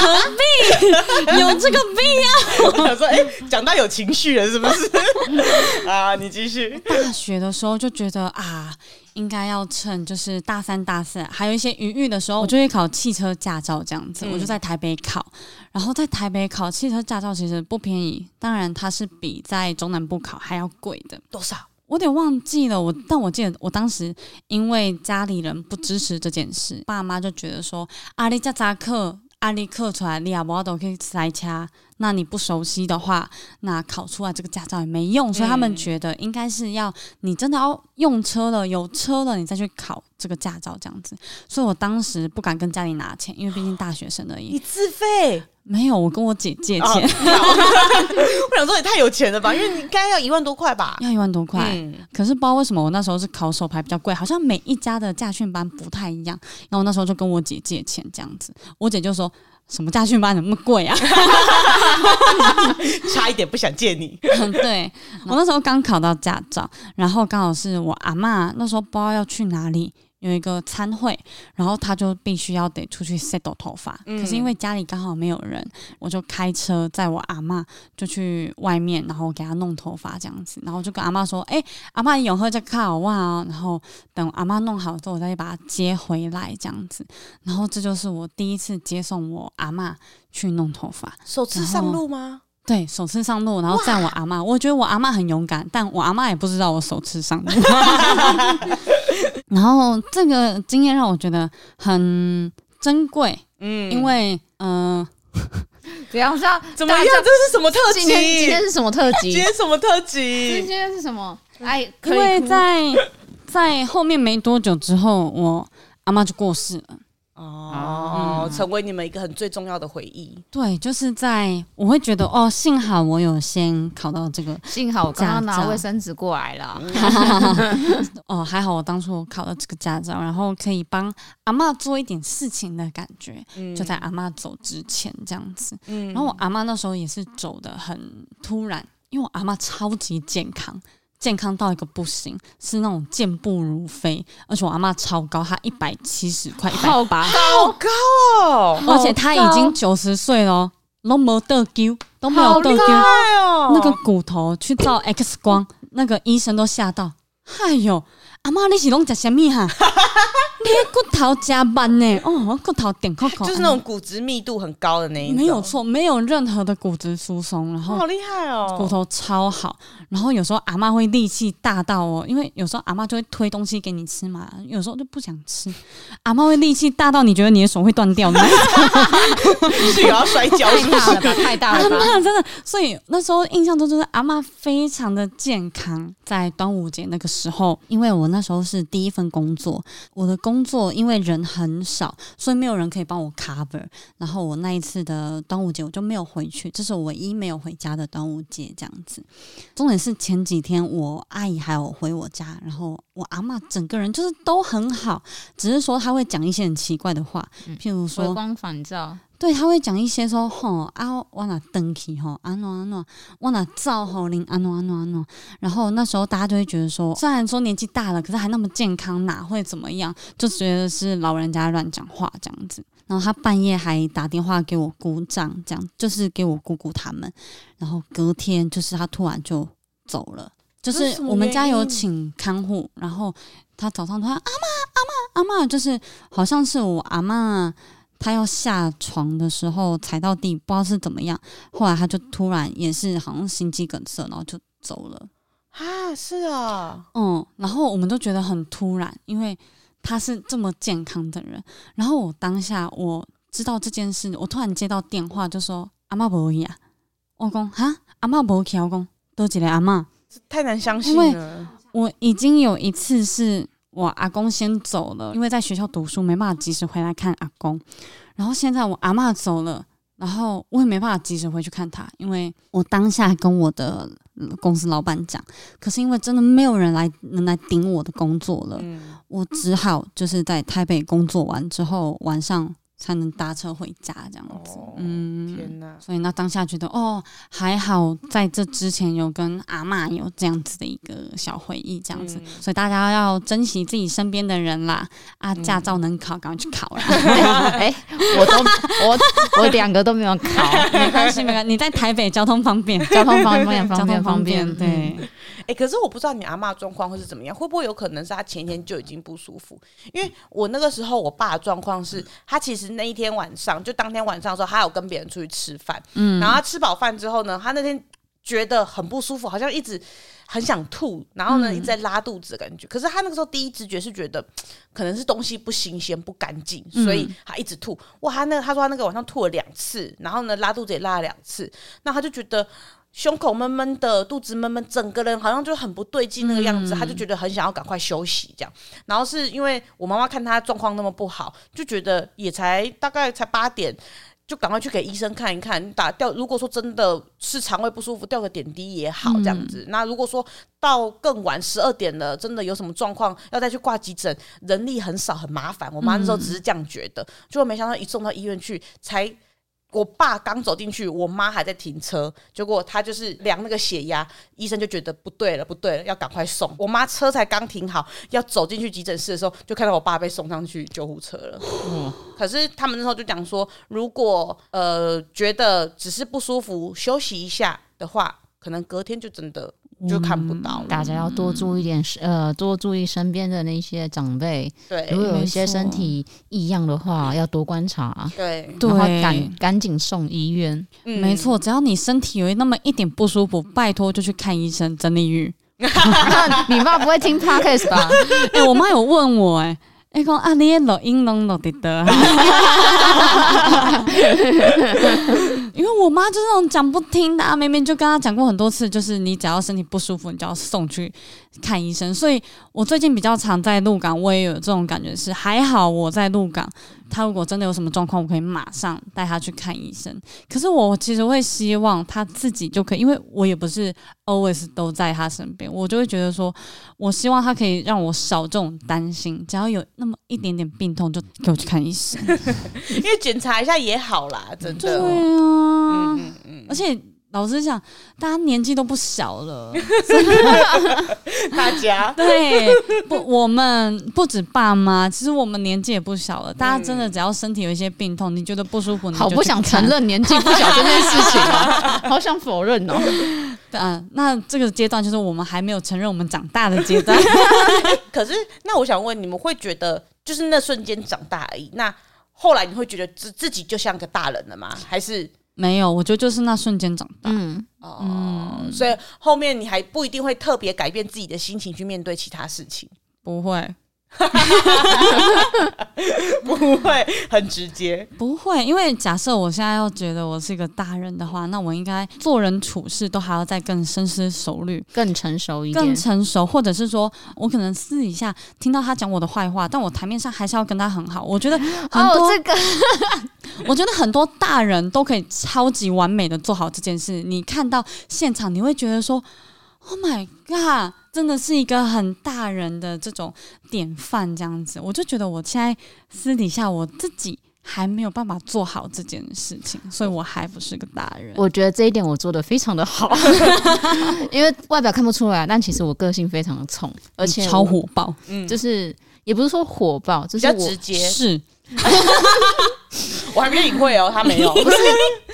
何必有这个必要？我想说，哎、欸，讲到有情绪了，是不是？啊，你继续。大学的时候就觉得啊。应该要趁就是大三、大四还有一些余裕的时候，我就会考汽车驾照这样子。嗯、我就在台北考，然后在台北考汽车驾照其实不便宜，当然它是比在中南部考还要贵的。多少？我有点忘记了。我但我记得我当时因为家里人不支持这件事，爸妈就觉得说阿里加扎克。阿里克出来，你也无都可以塞车。那你不熟悉的话，那考出来这个驾照也没用。所以他们觉得应该是要你真的要用车了，有车了，你再去考这个驾照这样子。所以我当时不敢跟家里拿钱，因为毕竟大学生而已。你自费？没有，我跟我姐借钱。哦、我想说，也太有钱了吧？因为你应该要一万多块吧？要一万多块。嗯、可是不知道为什么，我那时候是考手牌比较贵，好像每一家的驾训班不太一样。然后我那时候就跟我姐借钱这样子，我姐就说什么驾训班怎么那么贵啊？差一点不想借你。对，我那时候刚考到驾照，然后刚好是我阿嬷那时候不知道要去哪里。有一个餐会，然后他就必须要得出去 set 头发。嗯、可是因为家里刚好没有人，我就开车载我阿妈就去外面，然后给他弄头发这样子。然后就跟阿妈说：“哎、欸，阿嬷永和在靠哇哦。”然后等阿妈弄好之后，我再把他接回来这样子。然后这就是我第一次接送我阿妈去弄头发，首次上路吗？对，首次上路，然后载我阿妈。我觉得我阿妈很勇敢，但我阿妈也不知道我首次上路。然后这个经验让我觉得很珍贵，嗯，因为嗯，呃 怎样？是要，怎么样？这是什么特辑？今天今天是什么特辑？今天什么特辑？今天是什么？哎，因为在在后面没多久之后，我阿妈就过世了。哦，嗯、成为你们一个很最重要的回忆。对，就是在我会觉得哦，幸好我有先考到这个，幸好我刚刚拿卫生纸过来了。哦，还好我当初考到这个驾照，然后可以帮阿嬷做一点事情的感觉，嗯、就在阿嬷走之前这样子。嗯、然后我阿嬷那时候也是走的很突然，因为我阿嬷超级健康。健康到一个不行，是那种健步如飞，而且我阿妈超高，她一百七十块，一百八，好高哦！而且她已经九十岁了，都没得丢，都没有得丢哦。那个骨头去照 X 光，那个医生都吓到，哎呦！阿妈，你是拢食什么哈？你骨头加班呢？哦，骨头点扣扣，就是那种骨质密度很高的那一种。没有错，没有任何的骨质疏松，然后好厉害哦，骨头超好。然后有时候阿妈会力气大到哦，因为有时候阿妈就会推东西给你吃嘛，有时候就不想吃。阿妈会力气大到你觉得你的手会断掉吗？是有要摔跤？太大了吧？太大了吧？真的。所以那时候印象中就是阿妈非常的健康，在端午节那个时候，因为我。那时候是第一份工作，我的工作因为人很少，所以没有人可以帮我 cover。然后我那一次的端午节我就没有回去，这是我唯一没有回家的端午节这样子。重点是前几天我阿姨还有回我家，然后我阿妈整个人就是都很好，只是说她会讲一些很奇怪的话，譬如说回光返照。对，他会讲一些说吼啊，我那登去吼，安诺安诺，我那照吼林安诺安诺安诺。然后那时候大家就会觉得说，虽然说年纪大了，可是还那么健康，哪会怎么样？就觉得是老人家乱讲话这样子。然后他半夜还打电话给我姑丈，这样就是给我姑姑他们。然后隔天就是他突然就走了，就是我们家有请看护，然后他早上他阿嬷阿嬷阿嬷，就是好像是我阿嬷。他要下床的时候踩到地，不知道是怎么样。后来他就突然也是好像心肌梗塞，然后就走了。啊，是啊，嗯，然后我们都觉得很突然，因为他是这么健康的人。然后我当下我知道这件事，我突然接到电话就说阿嬷不会啊，我讲哈阿嬷不会，我讲多几个阿嬷，太难相信了。我已经有一次是。我阿公先走了，因为在学校读书没办法及时回来看阿公。然后现在我阿嬷走了，然后我也没办法及时回去看他，因为我当下跟我的公司老板讲，可是因为真的没有人来能来顶我的工作了，我只好就是在台北工作完之后晚上。才能搭车回家这样子，哦、嗯，天哪！所以那当下觉得哦，还好在这之前有跟阿嬷有这样子的一个小回忆，这样子，嗯、所以大家要珍惜自己身边的人啦。啊，驾照能考，赶快去考啦！哎、我都我我两个都没有考，没关系，没关系。你在台北交通方便，交通方便，方便方便，对。哎、欸，可是我不知道你阿嬷状况会是怎么样，会不会有可能是他前一天就已经不舒服？因为我那个时候我爸的状况是，他其实那一天晚上就当天晚上的时候，他有跟别人出去吃饭，嗯，然后他吃饱饭之后呢，他那天觉得很不舒服，好像一直很想吐，然后呢一直在拉肚子的感觉。可是他那个时候第一直觉是觉得可能是东西不新鲜、不干净，所以他一直吐。哇，他那个他说他那个晚上吐了两次，然后呢拉肚子也拉了两次，那他就觉得。胸口闷闷的，肚子闷闷，整个人好像就很不对劲那个样子，嗯、他就觉得很想要赶快休息这样。然后是因为我妈妈看他状况那么不好，就觉得也才大概才八点，就赶快去给医生看一看，打掉。如果说真的是肠胃不舒服，吊个点滴也好，这样子。嗯、那如果说到更晚十二点了，真的有什么状况要再去挂急诊，人力很少，很麻烦。我妈那时候只是这样觉得，结果、嗯、没想到一送到医院去才。我爸刚走进去，我妈还在停车，结果他就是量那个血压，医生就觉得不对了，不对了，要赶快送。我妈车才刚停好，要走进去急诊室的时候，就看到我爸被送上去救护车了。嗯，可是他们那时候就讲说，如果呃觉得只是不舒服，休息一下的话，可能隔天就真的。就看不到了，大家要多注意点，呃，多注意身边的那些长辈。对，如果有一些身体异样的话，要多观察。对，然后赶赶紧送医院。嗯，没错，只要你身体有那么一点不舒服，拜托就去看医生。曾丽玉，你爸不会听 podcast 吧？哎，我妈有问我，哎。哎，讲啊，你录音录录得得，因为我妈就是那种讲不听的啊，明明就跟她讲过很多次，就是你只要身体不舒服，你就要送去看医生。所以我最近比较常在鹿港，我也有这种感觉是，还好我在鹿港。他如果真的有什么状况，我可以马上带他去看医生。可是我其实会希望他自己就可以，因为我也不是 always 都在他身边，我就会觉得说，我希望他可以让我少这种担心。只要有那么一点点病痛，就给我去看医生，因为检查一下也好啦，真的。对啊，嗯嗯嗯，而且。老实讲，大家年纪都不小了，大家对不？我们不止爸妈，其实我们年纪也不小了。大家真的只要身体有一些病痛，你觉得不舒服，你好不想承认年纪不小这件事情啊，好想否认哦。嗯，那这个阶段就是我们还没有承认我们长大的阶段。可是，那我想问，你们会觉得就是那瞬间长大而已？那后来你会觉得自自己就像个大人了吗？还是？没有，我觉得就是那瞬间长大。嗯哦，嗯，所以后面你还不一定会特别改变自己的心情去面对其他事情，不会。不会很直接，不会，因为假设我现在要觉得我是一个大人的话，那我应该做人处事都还要再更深思熟虑、更成熟一点、更成熟，或者是说我可能私底下听到他讲我的坏话，但我台面上还是要跟他很好。我觉得很多、哦、这个，我觉得很多大人都可以超级完美的做好这件事。你看到现场，你会觉得说：“Oh my god！” 真的是一个很大人的这种典范，这样子，我就觉得我现在私底下我自己还没有办法做好这件事情，所以我还不是个大人。我觉得这一点我做的非常的好，因为外表看不出来，但其实我个性非常的冲，而且超火爆，嗯，就是也不是说火爆，就是比较直接，是。我还没隐晦哦，他没有，不是，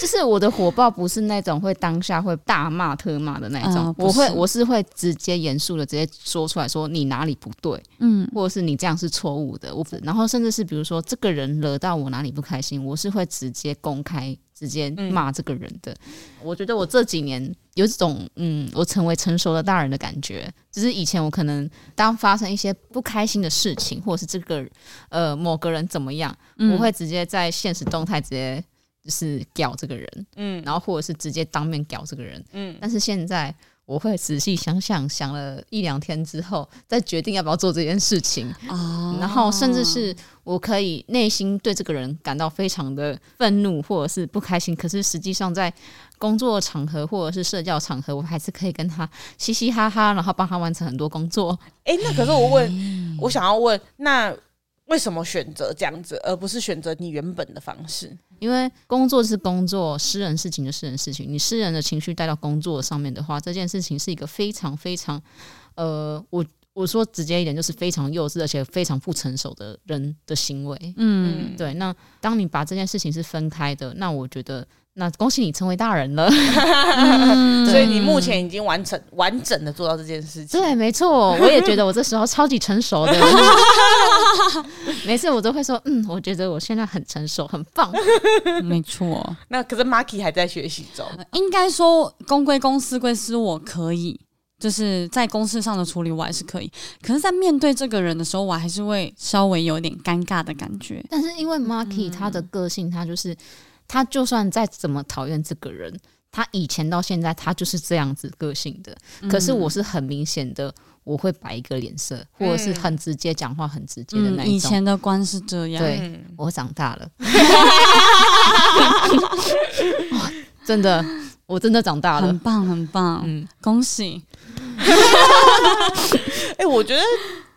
就是我的火爆不是那种会当下会大骂特骂的那种，嗯、我会我是会直接严肃的直接说出来说你哪里不对，嗯，或者是你这样是错误的，我然后甚至是比如说这个人惹到我哪里不开心，我是会直接公开。直接骂这个人的，嗯、我觉得我这几年有这种嗯，我成为成熟的大人的感觉。只是以前我可能当发生一些不开心的事情，或者是这个呃某个人怎么样，嗯、我会直接在现实动态直接就是屌这个人，嗯，然后或者是直接当面屌这个人，嗯。但是现在我会仔细想想，想了一两天之后，再决定要不要做这件事情啊。然后甚至是。我可以内心对这个人感到非常的愤怒或者是不开心，可是实际上在工作场合或者是社交场合，我还是可以跟他嘻嘻哈哈，然后帮他完成很多工作。诶，那可是我问，我想要问，那为什么选择这样子，而不是选择你原本的方式？因为工作是工作，私人事情就私人事情，你私人的情绪带到工作上面的话，这件事情是一个非常非常，呃，我。我说直接一点，就是非常幼稚而且非常不成熟的人的行为。嗯，对。那当你把这件事情是分开的，那我觉得，那恭喜你成为大人了。嗯、所以你目前已经完成完整的做到这件事情。对，没错。我也觉得我这时候超级成熟的。每次我都会说，嗯，我觉得我现在很成熟，很棒。没错。那可是 Marky 还在学习中。应该说，公归公，私归私，我可以。就是在公事上的处理我还是可以，可是，在面对这个人的时候，我还是会稍微有点尴尬的感觉。但是因为 Marky 他的个性，他就是他就算再怎么讨厌这个人，他以前到现在他就是这样子个性的，可是我是很明显的。我会摆一个脸色，或者是很直接讲话，很直接的那一种。嗯、以前的关是这样。对，我长大了，真的，我真的长大了，很棒，很棒，嗯，恭喜。哎、欸，我觉得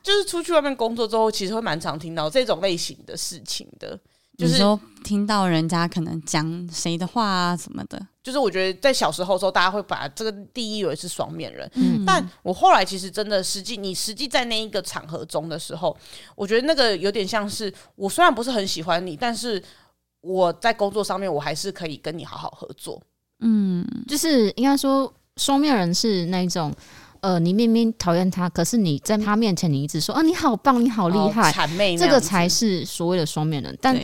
就是出去外面工作之后，其实会蛮常听到这种类型的事情的。就是说，听到人家可能讲谁的话啊什么的，就是我觉得在小时候的时候，大家会把这个定义为是双面人。嗯，但我后来其实真的实际，你实际在那一个场合中的时候，我觉得那个有点像是我虽然不是很喜欢你，但是我在工作上面我还是可以跟你好好合作。嗯，就是应该说双面人是那种。呃，你明明讨厌他，可是你在他面前，你一直说啊，你好棒，你好厉害，谄媚，这个才是所谓的双面人。但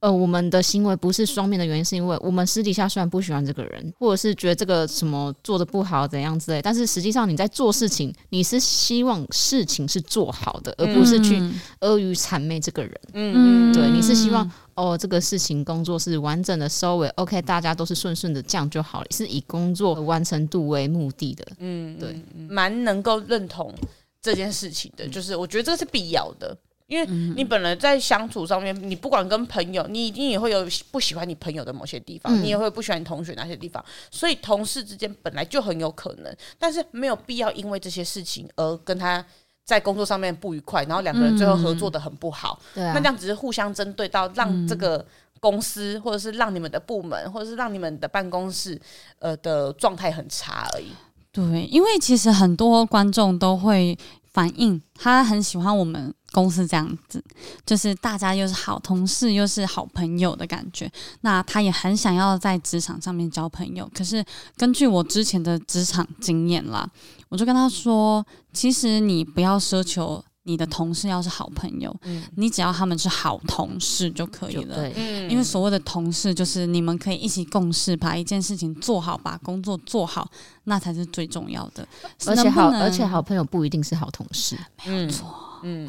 呃，我们的行为不是双面的原因，是因为我们私底下虽然不喜欢这个人，或者是觉得这个什么做的不好怎样之类，但是实际上你在做事情，你是希望事情是做好的，而不是去阿谀谄媚这个人。嗯，对，你是希望哦，这个事情工作是完整的收尾，OK，大家都是顺顺的这样就好了，是以工作完成度为目的的。嗯，对，蛮能够认同这件事情的，就是我觉得这是必要的。因为你本来在相处上面，你不管跟朋友，你一定也会有不喜欢你朋友的某些地方，你也会不喜欢你同学哪些地方，所以同事之间本来就很有可能，但是没有必要因为这些事情而跟他在工作上面不愉快，然后两个人最后合作的很不好。那这样只是互相针对到让这个公司，或者是让你们的部门，或者是让你们的办公室，呃的状态很差而已。对，因为其实很多观众都会反映，他很喜欢我们。公司这样子，就是大家又是好同事，又是好朋友的感觉。那他也很想要在职场上面交朋友。可是根据我之前的职场经验啦，我就跟他说，其实你不要奢求你的同事要是好朋友，嗯，你只要他们是好同事就可以了。嗯，因为所谓的同事，就是你们可以一起共事，把一件事情做好，把工作做好，那才是最重要的。而且好，而且好朋友不一定是好同事，没有错。嗯，嗯，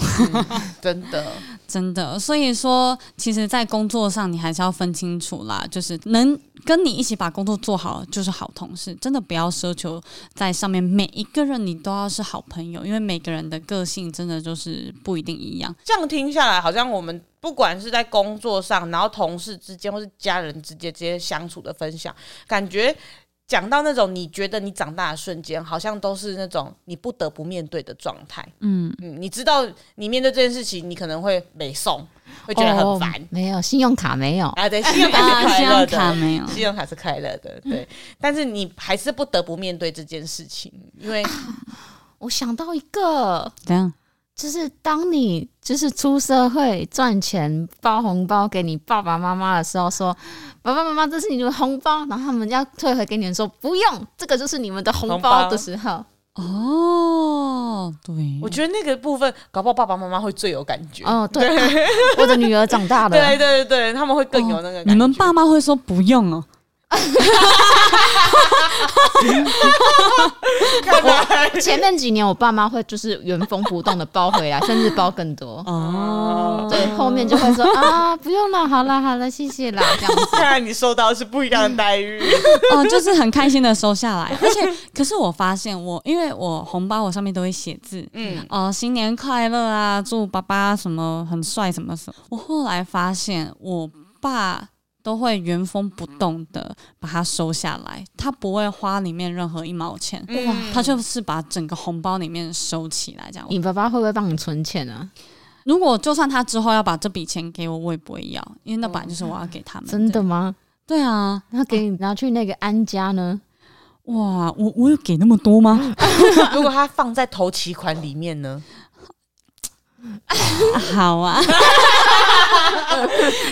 真的，真的，所以说，其实，在工作上，你还是要分清楚啦。就是能跟你一起把工作做好，就是好同事。真的不要奢求在上面每一个人你都要是好朋友，因为每个人的个性真的就是不一定一样。这样听下来，好像我们不管是在工作上，然后同事之间，或是家人之间这些相处的分享，感觉。讲到那种你觉得你长大的瞬间，好像都是那种你不得不面对的状态。嗯嗯，你知道你面对这件事情，你可能会没送，会觉得很烦。哦。没有信用卡没有啊？对，信用卡是快乐的，信用卡没有，信用卡是快乐的。对，嗯，但是你还是不得不面对这件事情，因为我想到一个，怎样？就是当你就是出社会赚钱包红包给你爸爸妈妈的时候，说爸爸妈妈这是你们的红包，然后他们要退回给你们说不用，这个就是你们的红包的时候。哦，对，我觉得那个部分搞不好爸爸妈妈会最有感觉。哦，对，我的女儿长大了，对对对对，他们会更有那个感觉。哦，你们爸妈会说不用哦。我 前面几年，我爸妈会就是原封不动的包回来，甚至包更多。哦，对，后面就会说啊，不用了，好了好了，谢谢啦，这样子。看来你收到是不一样的待遇。哦，就是很开心的收下来，而且可是我发现我，因为我红包我上面都会写字，嗯，哦，新年快乐啊，祝爸爸什么很帅什么什么。我后来发现我爸。都会原封不动的把它收下来，他不会花里面任何一毛钱，哇，他就是把整个红包里面收起来这样。你爸爸会不会帮你存钱啊？如果就算他之后要把这笔钱给我，我也不会要，因为那本来就是我要给他们。真的吗？对啊，那给你拿去那个安家呢？哇，我我有给那么多吗？如果他放在头期款里面呢？好啊，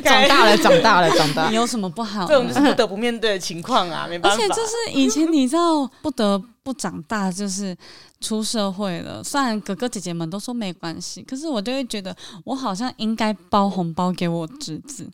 长大了，长大了，长大了，你有什么不好？这种就是不得不面对的情况啊，没办法。而且就是以前你知道，不得不长大，就是出社会了。虽然哥哥姐姐们都说没关系，可是我就会觉得，我好像应该包红包给我侄子。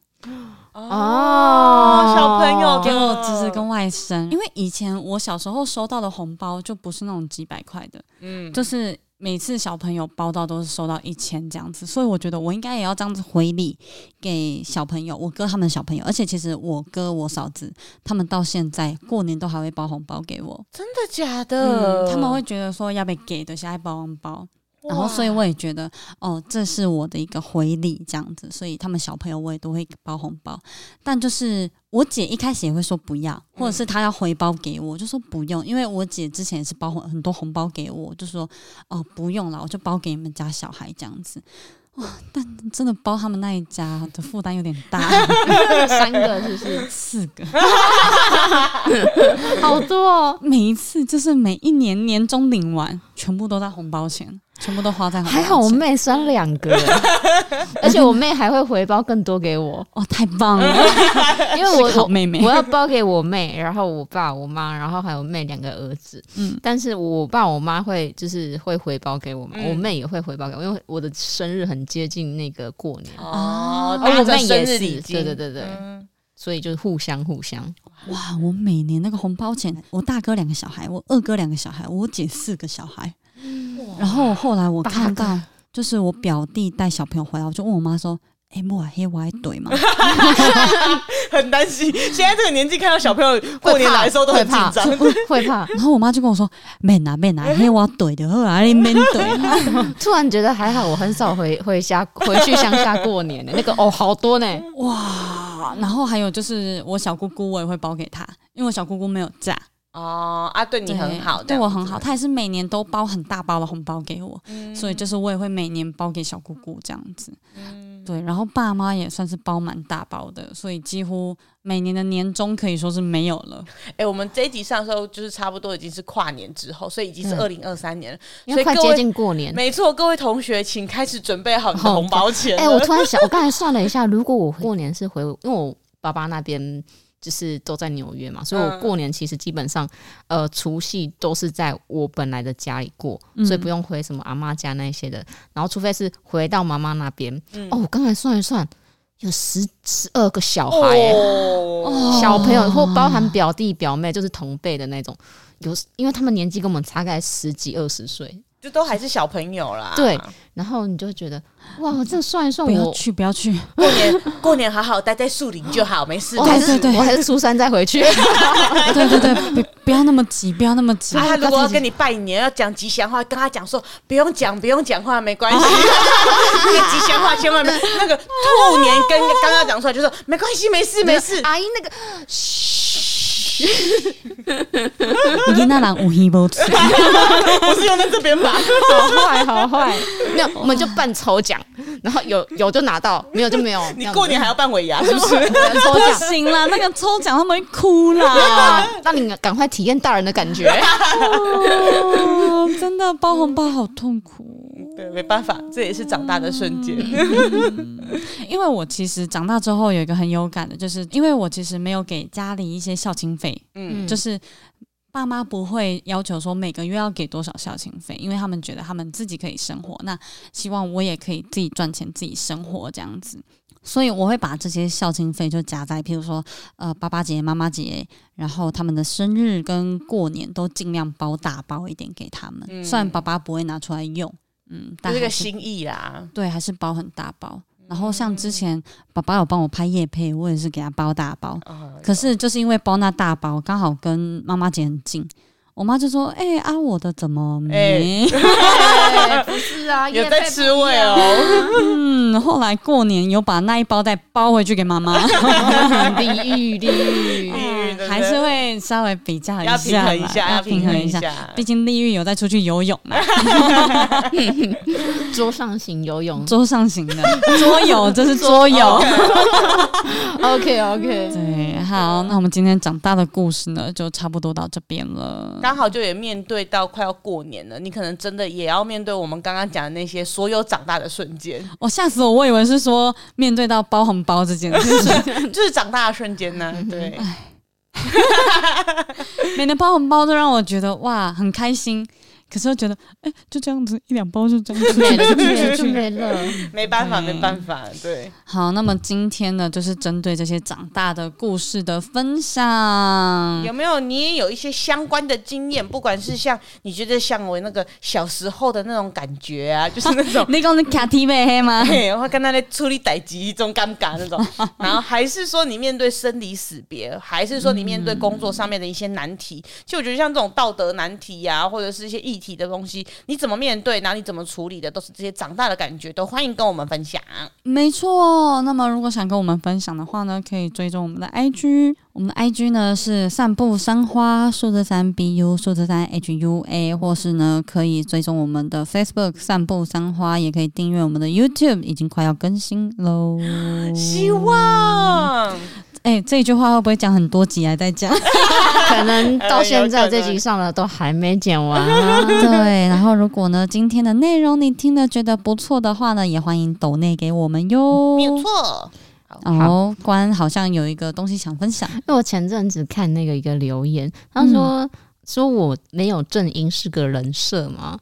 哦，小朋友给我侄子跟外甥，因为以前我小时候收到的红包就不是那种几百块的，嗯，就是。每次小朋友包到都是收到一千这样子，所以我觉得我应该也要这样子回礼给小朋友，我哥他们小朋友。而且其实我哥我嫂子他们到现在过年都还会包红包给我，真的假的？嗯，他们会觉得说要被给的，现在包红包。然后，所以我也觉得，哦，这是我的一个回礼，这样子。所以他们小朋友我也都会包红包，但就是我姐一开始也会说不要，或者是她要回包给我，就说不用，因为我姐之前也是包很多红包给我，就说哦不用了，我就包给你们家小孩这样子。哇！但真的包他们那一家的负担有点大，三个是不是？四个，好多哦！每一次就是每一年年终领完，全部都在红包钱，全部都花在。还好我妹生两个，而且我妹还会回包更多给我。哦，太棒了！因为我好妹妹，我要包给我妹，然后我爸、我妈，然后还有妹两个儿子。嗯，但是我爸、我妈会就是会回包给我们，嗯、我妹也会回包给我，因为我的生日很接近那个过年哦，而我妹也是，对对对对，嗯、所以就是互相互相。哇，我每年那个红包钱，我大哥两个小孩，我二哥两个小孩，我姐四个小孩。哇然后后来我看到，就是我表弟带小朋友回来，我就问我妈说：“哎，莫黑我还对吗？” 很担心。现在这个年纪，看到小朋友过年来的时候都很紧张，会怕。然后我妈就跟我说：“没拿没拿，黑我怼的，后来你没怼。” 突然觉得还好，我很少回回家回去乡下过年的那个哦，好多呢，哇！然后还有就是我小姑姑，我也会包给她，因为我小姑姑没有嫁。哦啊，对你很好，对我很好，他也是每年都包很大包的红包给我，嗯、所以就是我也会每年包给小姑姑这样子，嗯、对，然后爸妈也算是包蛮大包的，所以几乎每年的年终可以说是没有了。哎、欸，我们这一集上的时候就是差不多已经是跨年之后，所以已经是二零二三年了，因为快接近过年，没错，各位同学请开始准备好你的红包钱。哎、欸，我突然想，我刚才算了一下，如果我过年是回，因为我爸爸那边。就是都在纽约嘛，所以我过年其实基本上，呃，除夕都是在我本来的家里过，嗯、所以不用回什么阿妈家那些的。然后除非是回到妈妈那边，嗯、哦，我刚才算一算，有十十二个小孩，哦、小朋友或包含表弟表妹，就是同辈的那种，有因为他们年纪跟我们差概十几二十岁。就都还是小朋友啦，对，然后你就会觉得哇，这算一算，我不要去，不要去，过年过年好好待在树林就好，没事。对对对，我还是 初三再回去。对对对，不不要那么急，不要那么急。他如果要跟你拜年，要讲吉祥话，跟他讲说不用讲，不用讲话，没关系。那个吉祥话千万没那个兔年跟刚刚讲出来就说没关系，没事没事。阿姨那个嘘。你那人有鱼无吃，我是用在这边吧？好坏，好坏。没有，我们就办抽奖，然后有有就拿到，没有就没有。你过年还要办尾牙，是不是？抽奖不行啦，那个抽奖他们会哭啦。让你赶快体验大人的感觉。哦，真的包红包好痛苦。对，没办法，这也是长大的瞬间。因为我其实长大之后有一个很有感的，就是因为我其实没有给家里一些孝亲费，嗯，就是爸妈不会要求说每个月要给多少孝亲费，因为他们觉得他们自己可以生活，那希望我也可以自己赚钱自己生活这样子，所以我会把这些孝亲费就夹在，譬如说呃爸爸节、妈妈节，然后他们的生日跟过年都尽量包大包一点给他们，嗯，虽然爸爸不会拿出来用。嗯，但是这个心意啦，对，还是包很大包。然后像之前爸爸有帮我拍夜配，我也是给他包大包。哦、可是就是因为包那大包刚好跟妈妈姐很近，我妈就说：“哎、欸，啊我的怎么没？欸、不是啊，有在吃味哦。”嗯，后来过年有把那一包再包回去给妈妈。礼遇礼遇。还是会稍微比较一下，要平衡一下，要平衡一下。毕竟丽玉有在出去游泳嘛，桌上型游泳，桌上型的桌游，这是桌游。OK OK，对，好，那我们今天长大的故事呢，就差不多到这边了。刚好就也面对到快要过年了，你可能真的也要面对我们刚刚讲的那些所有长大的瞬间。我吓死我，我以为是说面对到包红包这件事，就是长大的瞬间呢。对。每年包红包都让我觉得哇很开心，可是又觉得，哎、欸，就这样子一两包就这样子没了，没了，就没了，没办法，没办法，对。好，那么今天呢，就是针对这些长大的故事的分享，有没有你也有一些相关的经验？不管是像你觉得像我那个小时候的那种感觉啊，就是那种 你讲你卡提妹黑吗？对，然后跟他在处理代志一种尴尬那种，然后还是说你面对生离死别，还是说你面对工作上面的一些难题？就我觉得像这种道德难题呀、啊，或者是一些议题的东西，你怎么面对？然后你怎么处理的？都是这些长大的感觉，都欢迎跟我们分享。没错，那么如果想跟我们分享的话呢，可以追踪我们的 IG，我们的 IG 呢是散步山花数字三 BU 数字三 HUA，或是呢可以追踪我们的 Facebook 散步山花，也可以订阅我们的 YouTube，已经快要更新喽。希望。哎、欸，这一句话会不会讲很多集还在讲？可能到现在这集上了都还没讲完、啊。对，然后如果呢今天的内容你听了觉得不错的话呢，也欢迎抖内给我们哟。没有错。哦，关好像有一个东西想分享，因为我前阵子看那个一个留言，他说、嗯、说我没有正音是个人设吗？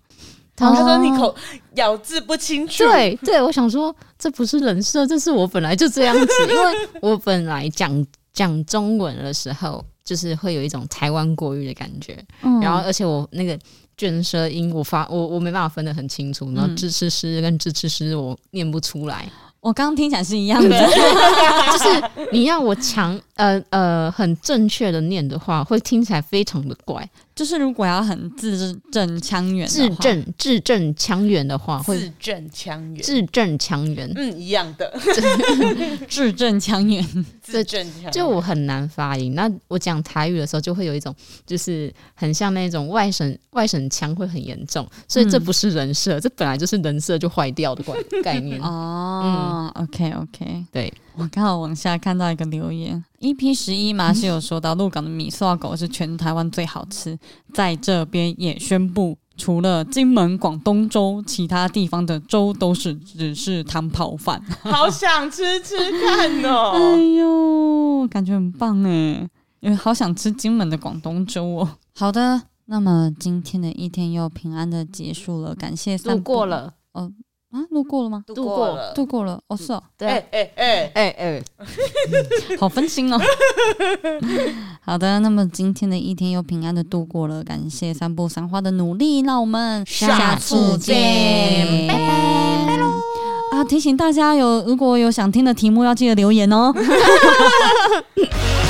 他说你口咬字不清楚。对对，我想说这不是人设，这是我本来就这样子。因为我本来讲讲中文的时候，就是会有一种台湾国语的感觉。嗯、然后，而且我那个卷舌音，我发我我没办法分得很清楚。然后吱吱吱跟吱吱吱，我念不出来。我刚刚听起来是一样的，就是你要我强呃呃很正确的念的话，会听起来非常的怪。就是如果要很字正腔圆，字正字正腔圆的话，会字正腔圆，字正腔圆，嗯，一样的，字正腔圆，字正腔圆，就我很难发音。那我讲台语的时候，就会有一种就是很像那种外省外省腔，会很严重。所以这不是人设，这本来就是人设就坏掉的概概念。哦，嗯，OK OK，对。我刚好往下看到一个留言，EP 十一嘛是有说到鹿港的米刷狗是全台湾最好吃，在这边也宣布，除了金门广东粥，其他地方的粥都是只是汤泡饭。好想吃吃看哦！哎呦，感觉很棒哎，因为好想吃金门的广东粥哦。好的，那么今天的一天又平安的结束了，感谢三度过了哦。啊，路过了吗？度过了，度过了。哦，是哦。对，哎哎哎哎哎，好分心哦。好的，那么今天的一天又平安的度过了，感谢三步三花的努力，那我们下次见，拜拜，拜喽。啊，提醒大家有如果有想听的题目，要记得留言哦。